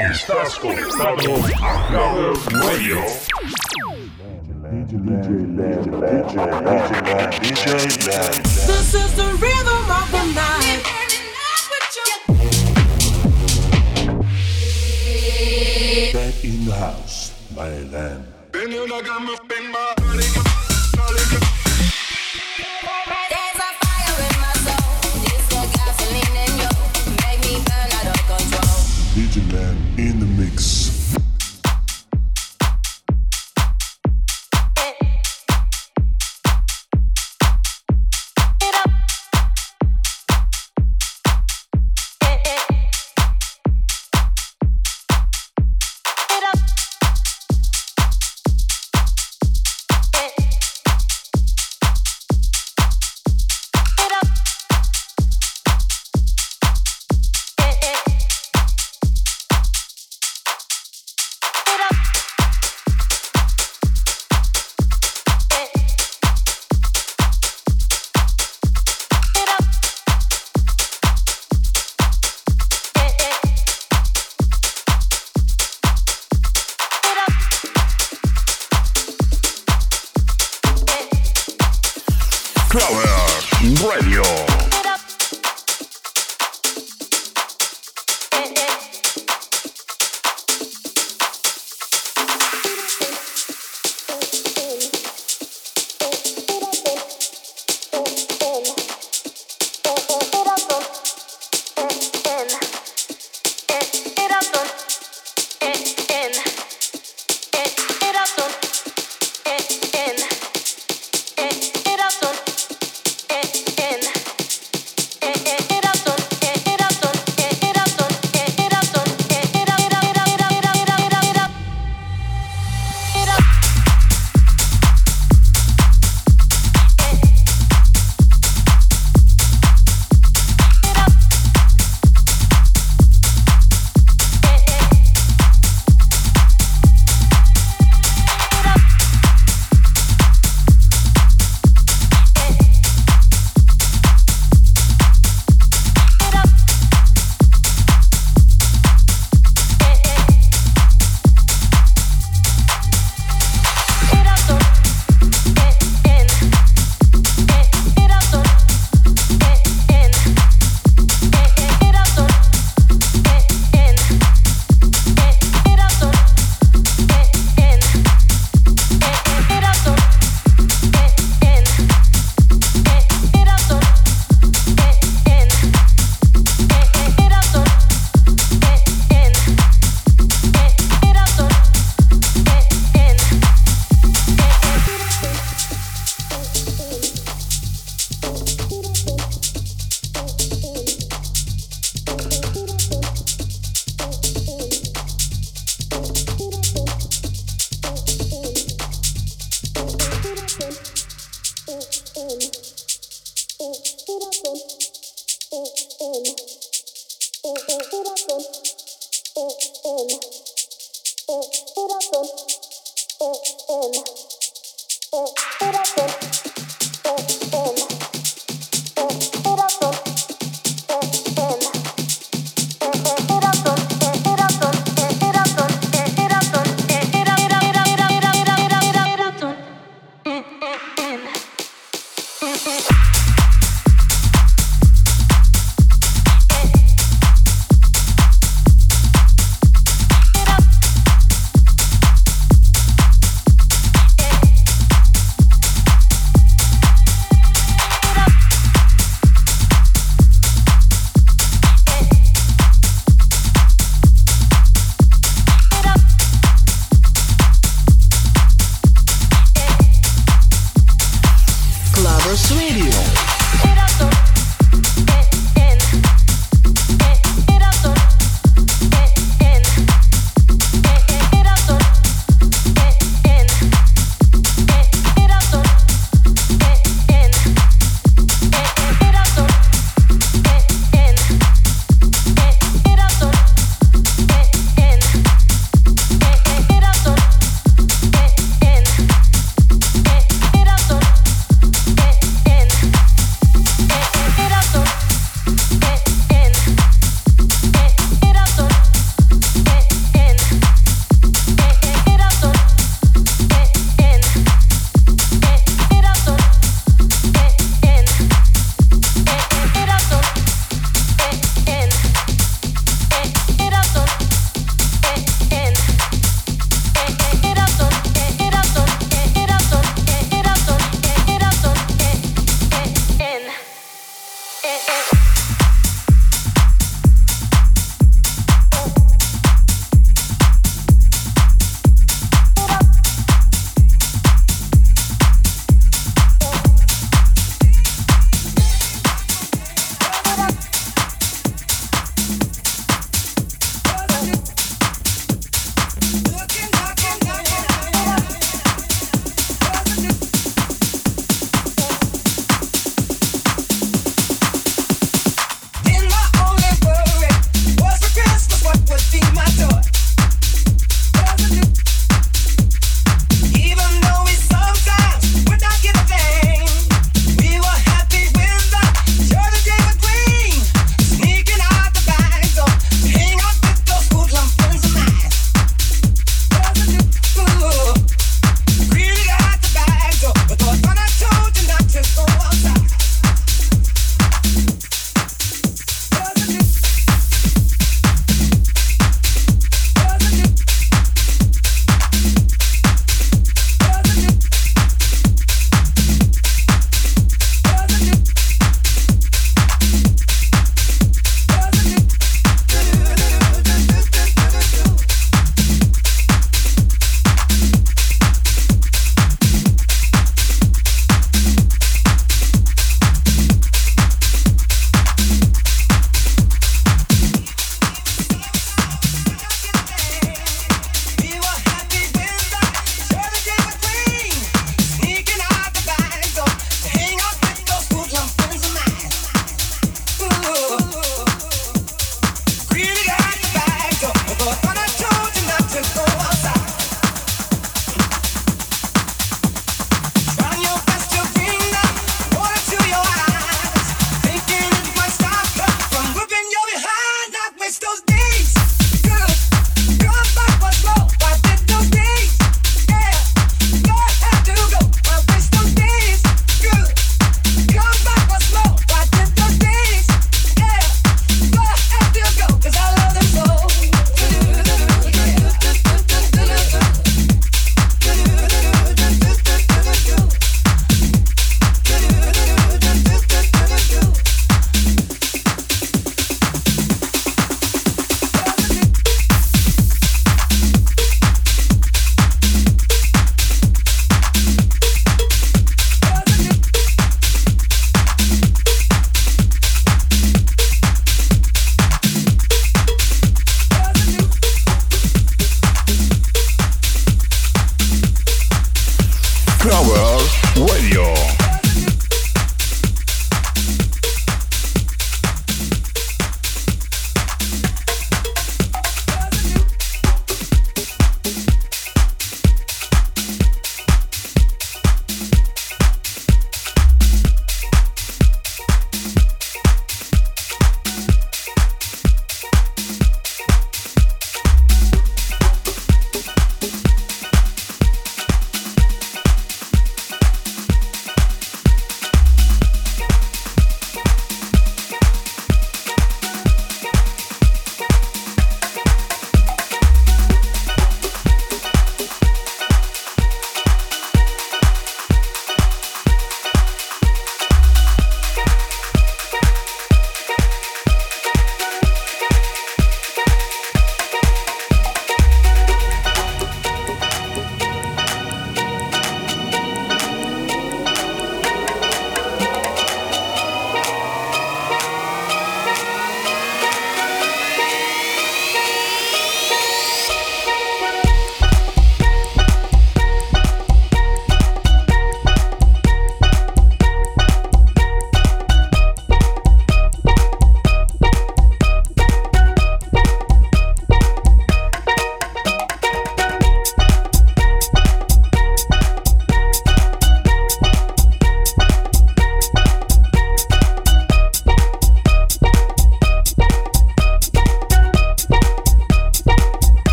Estás conectado a Radio. This is the rhythm of the night. Tech in the house by LENN.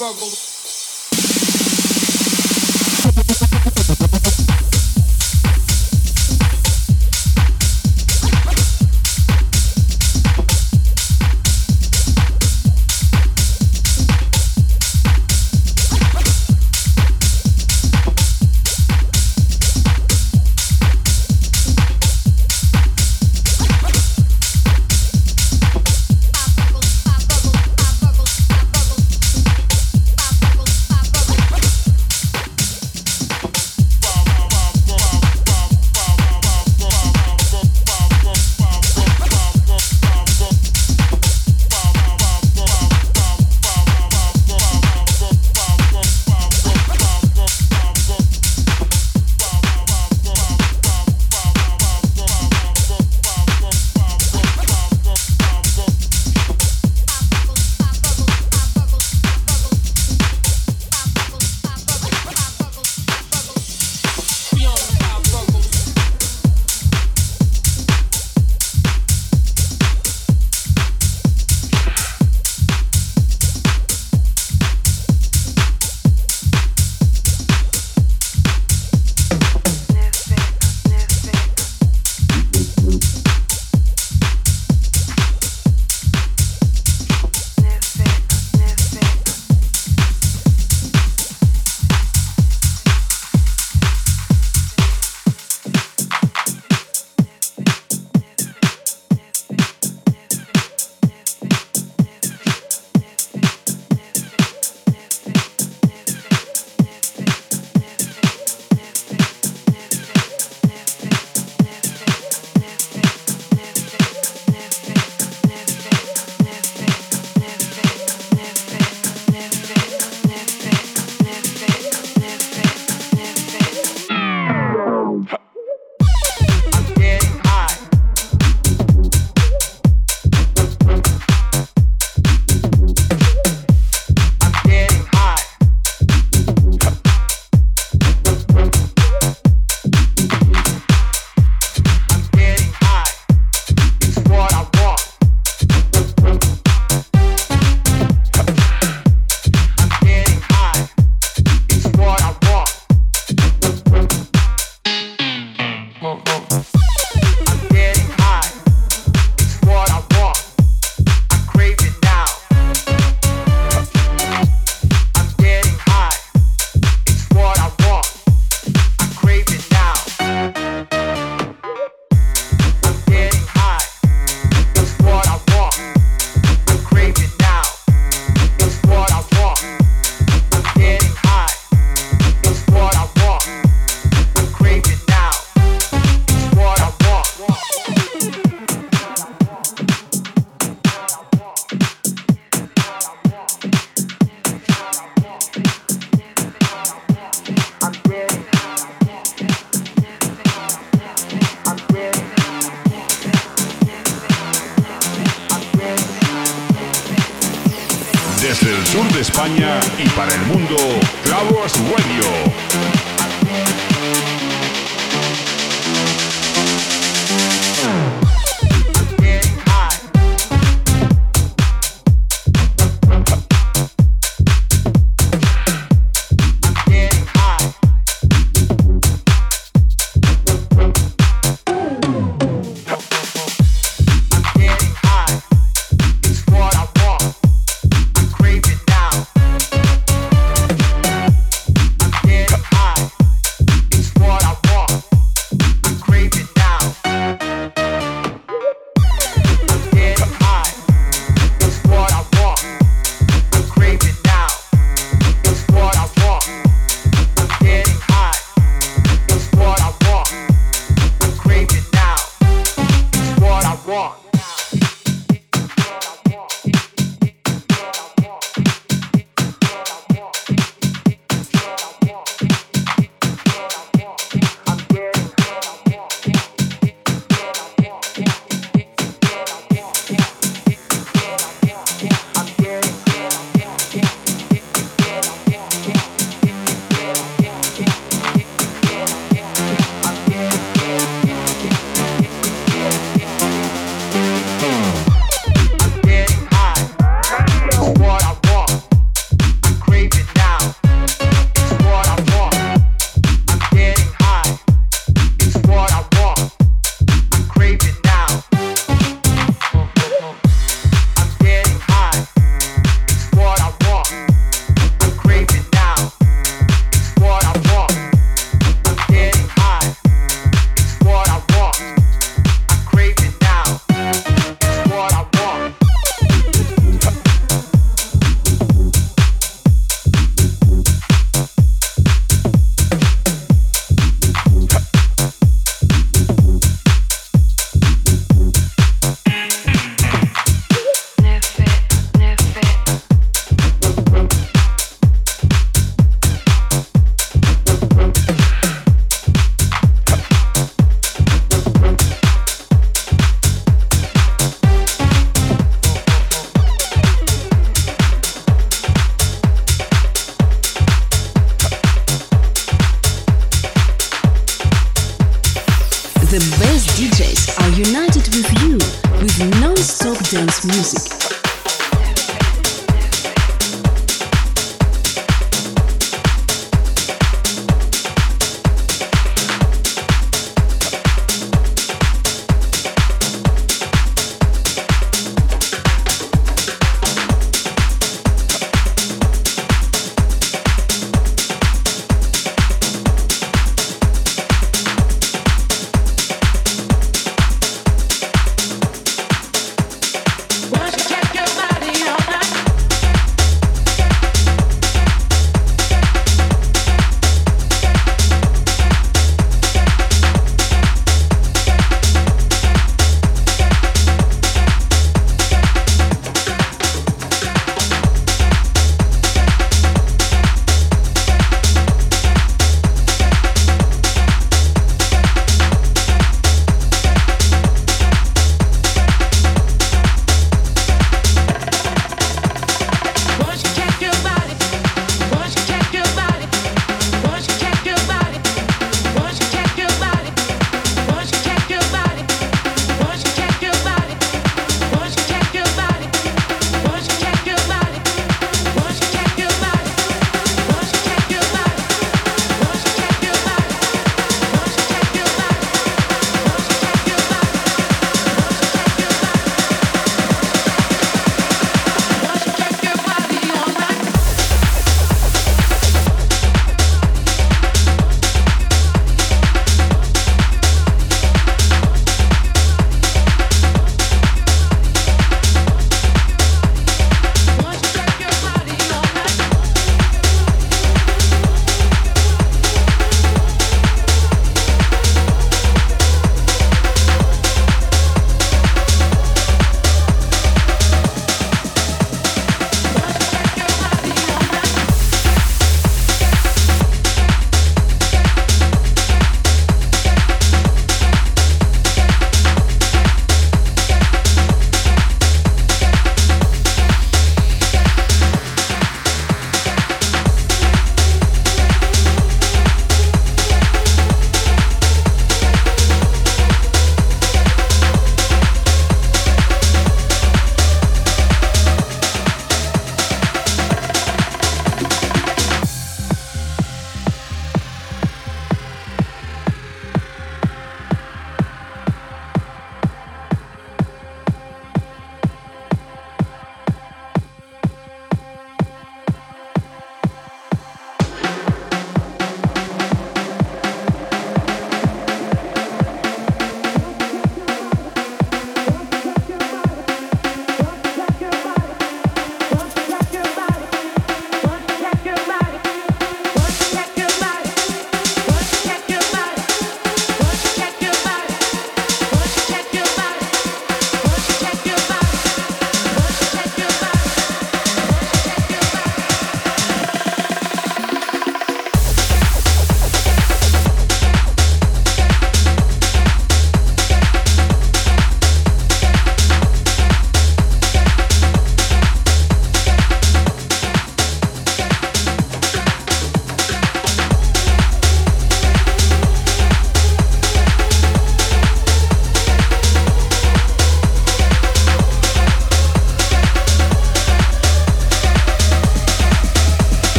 verbal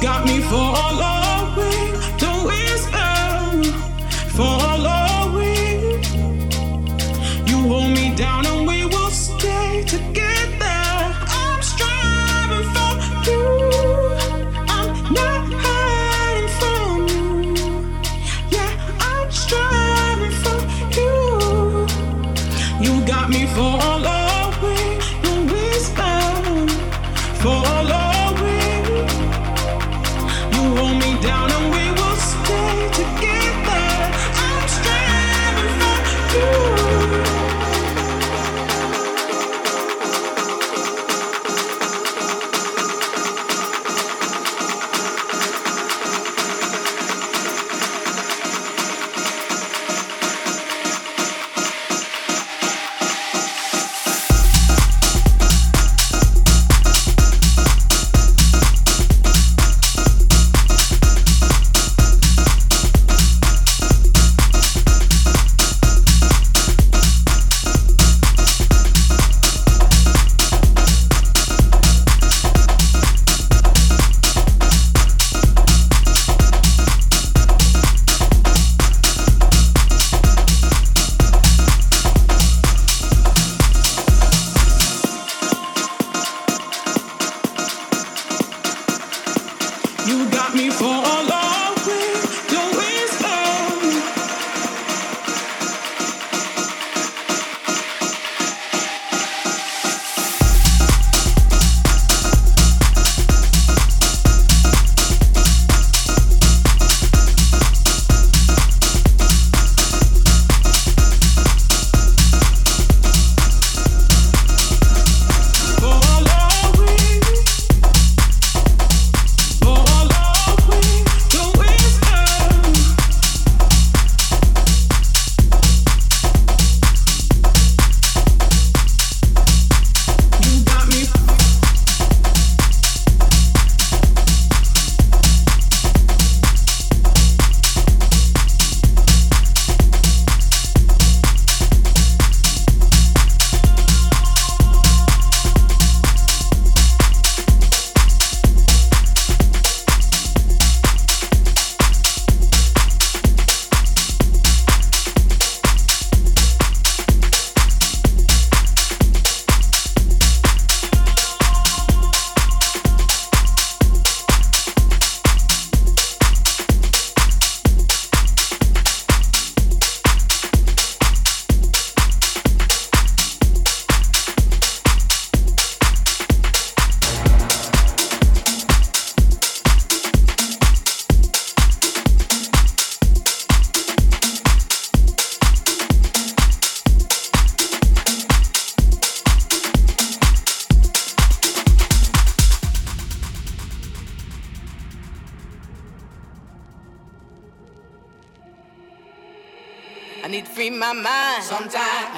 got me for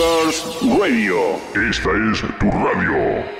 Esta es tu radio.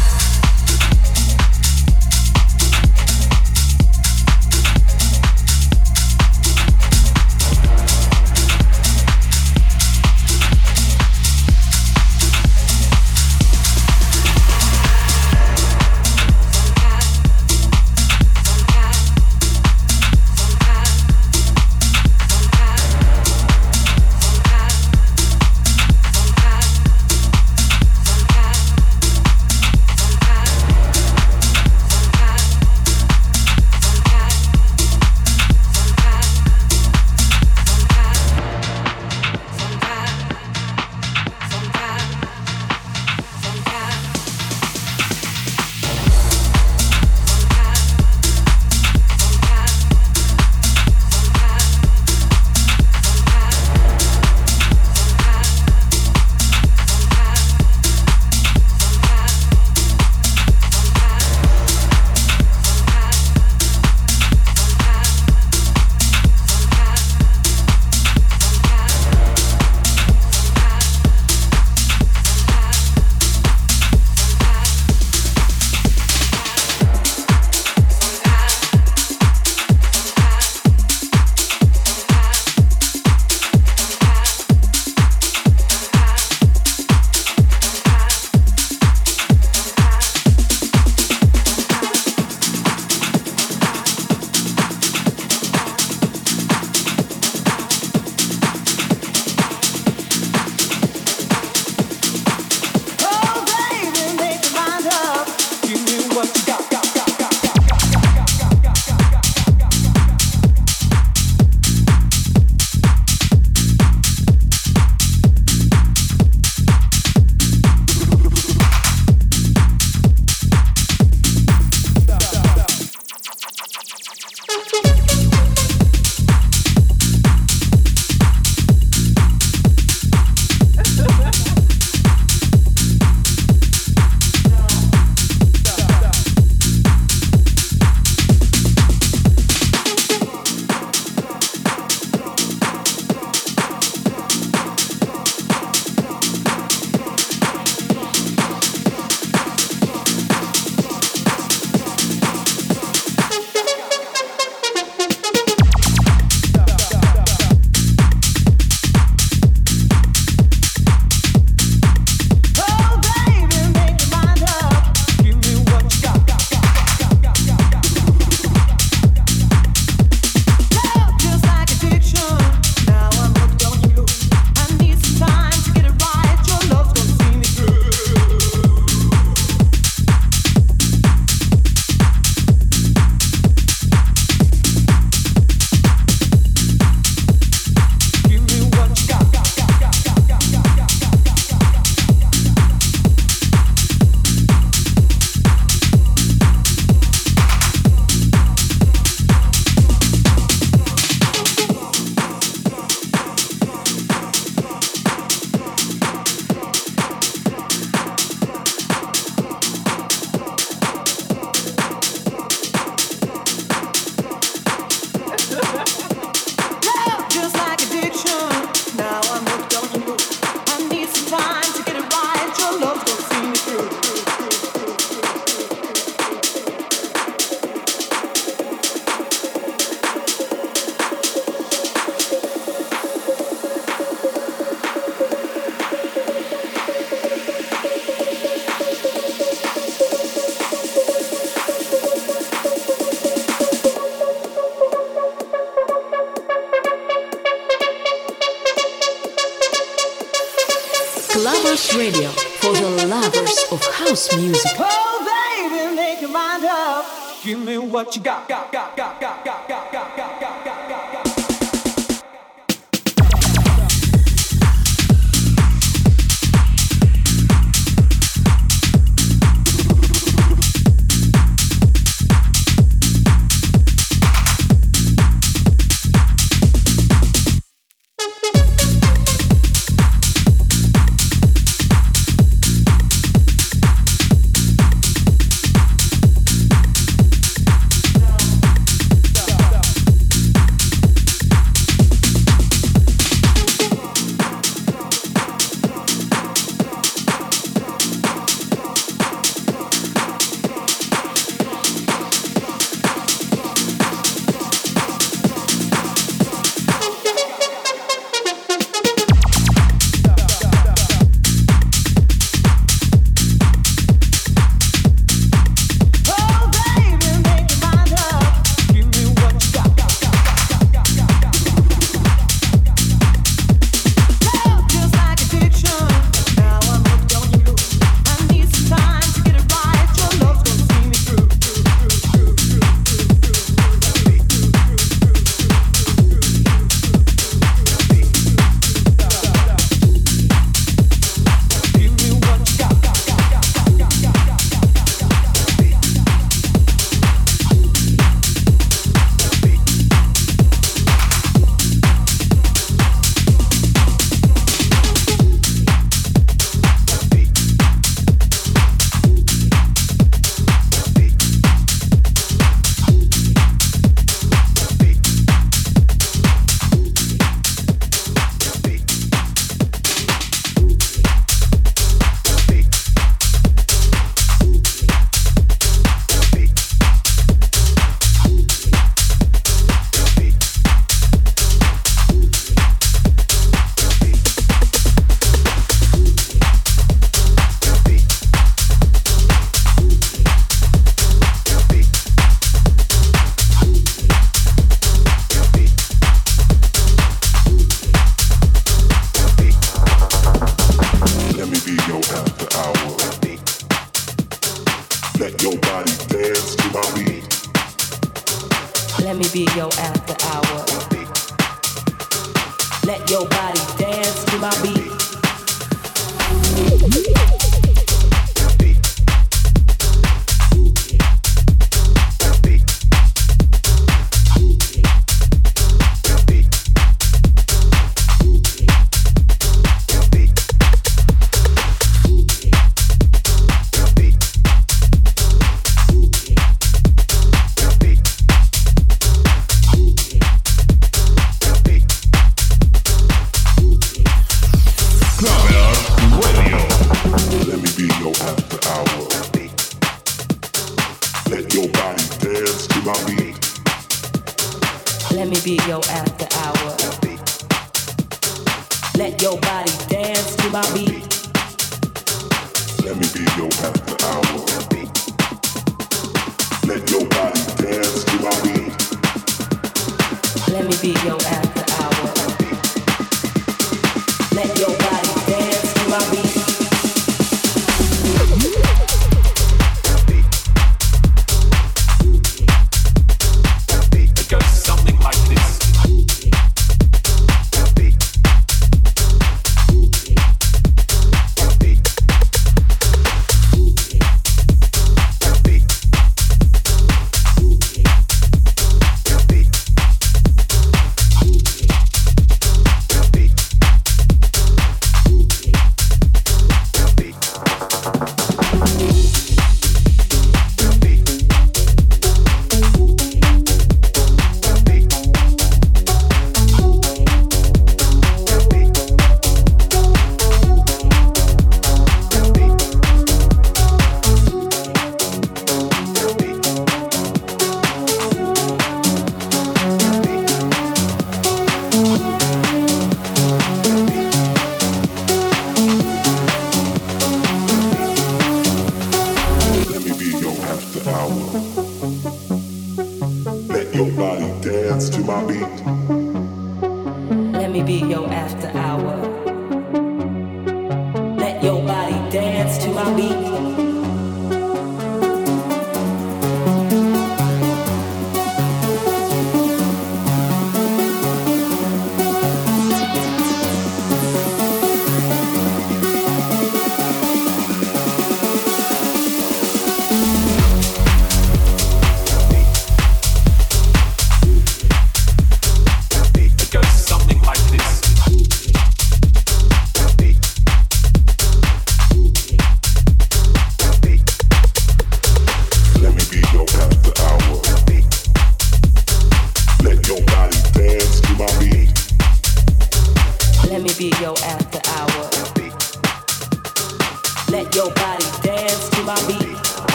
You got, got, got, got,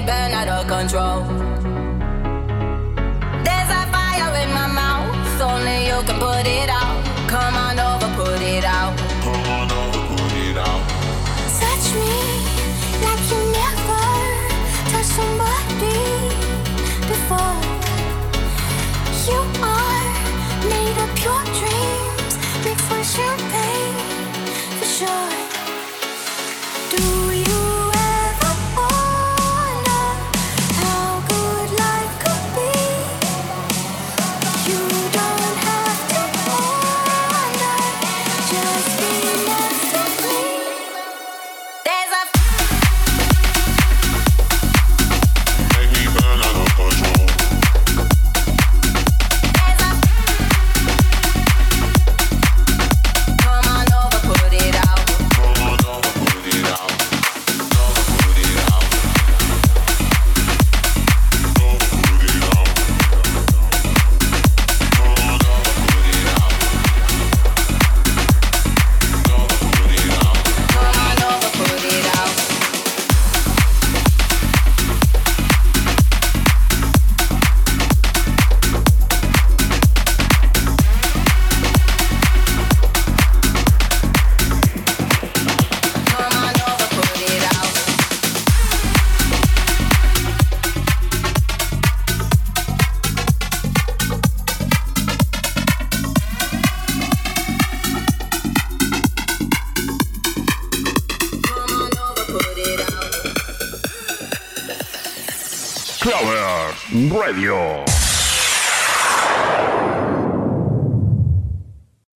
burn out of control. There's a fire in my mouth, only you can put it out. Come on.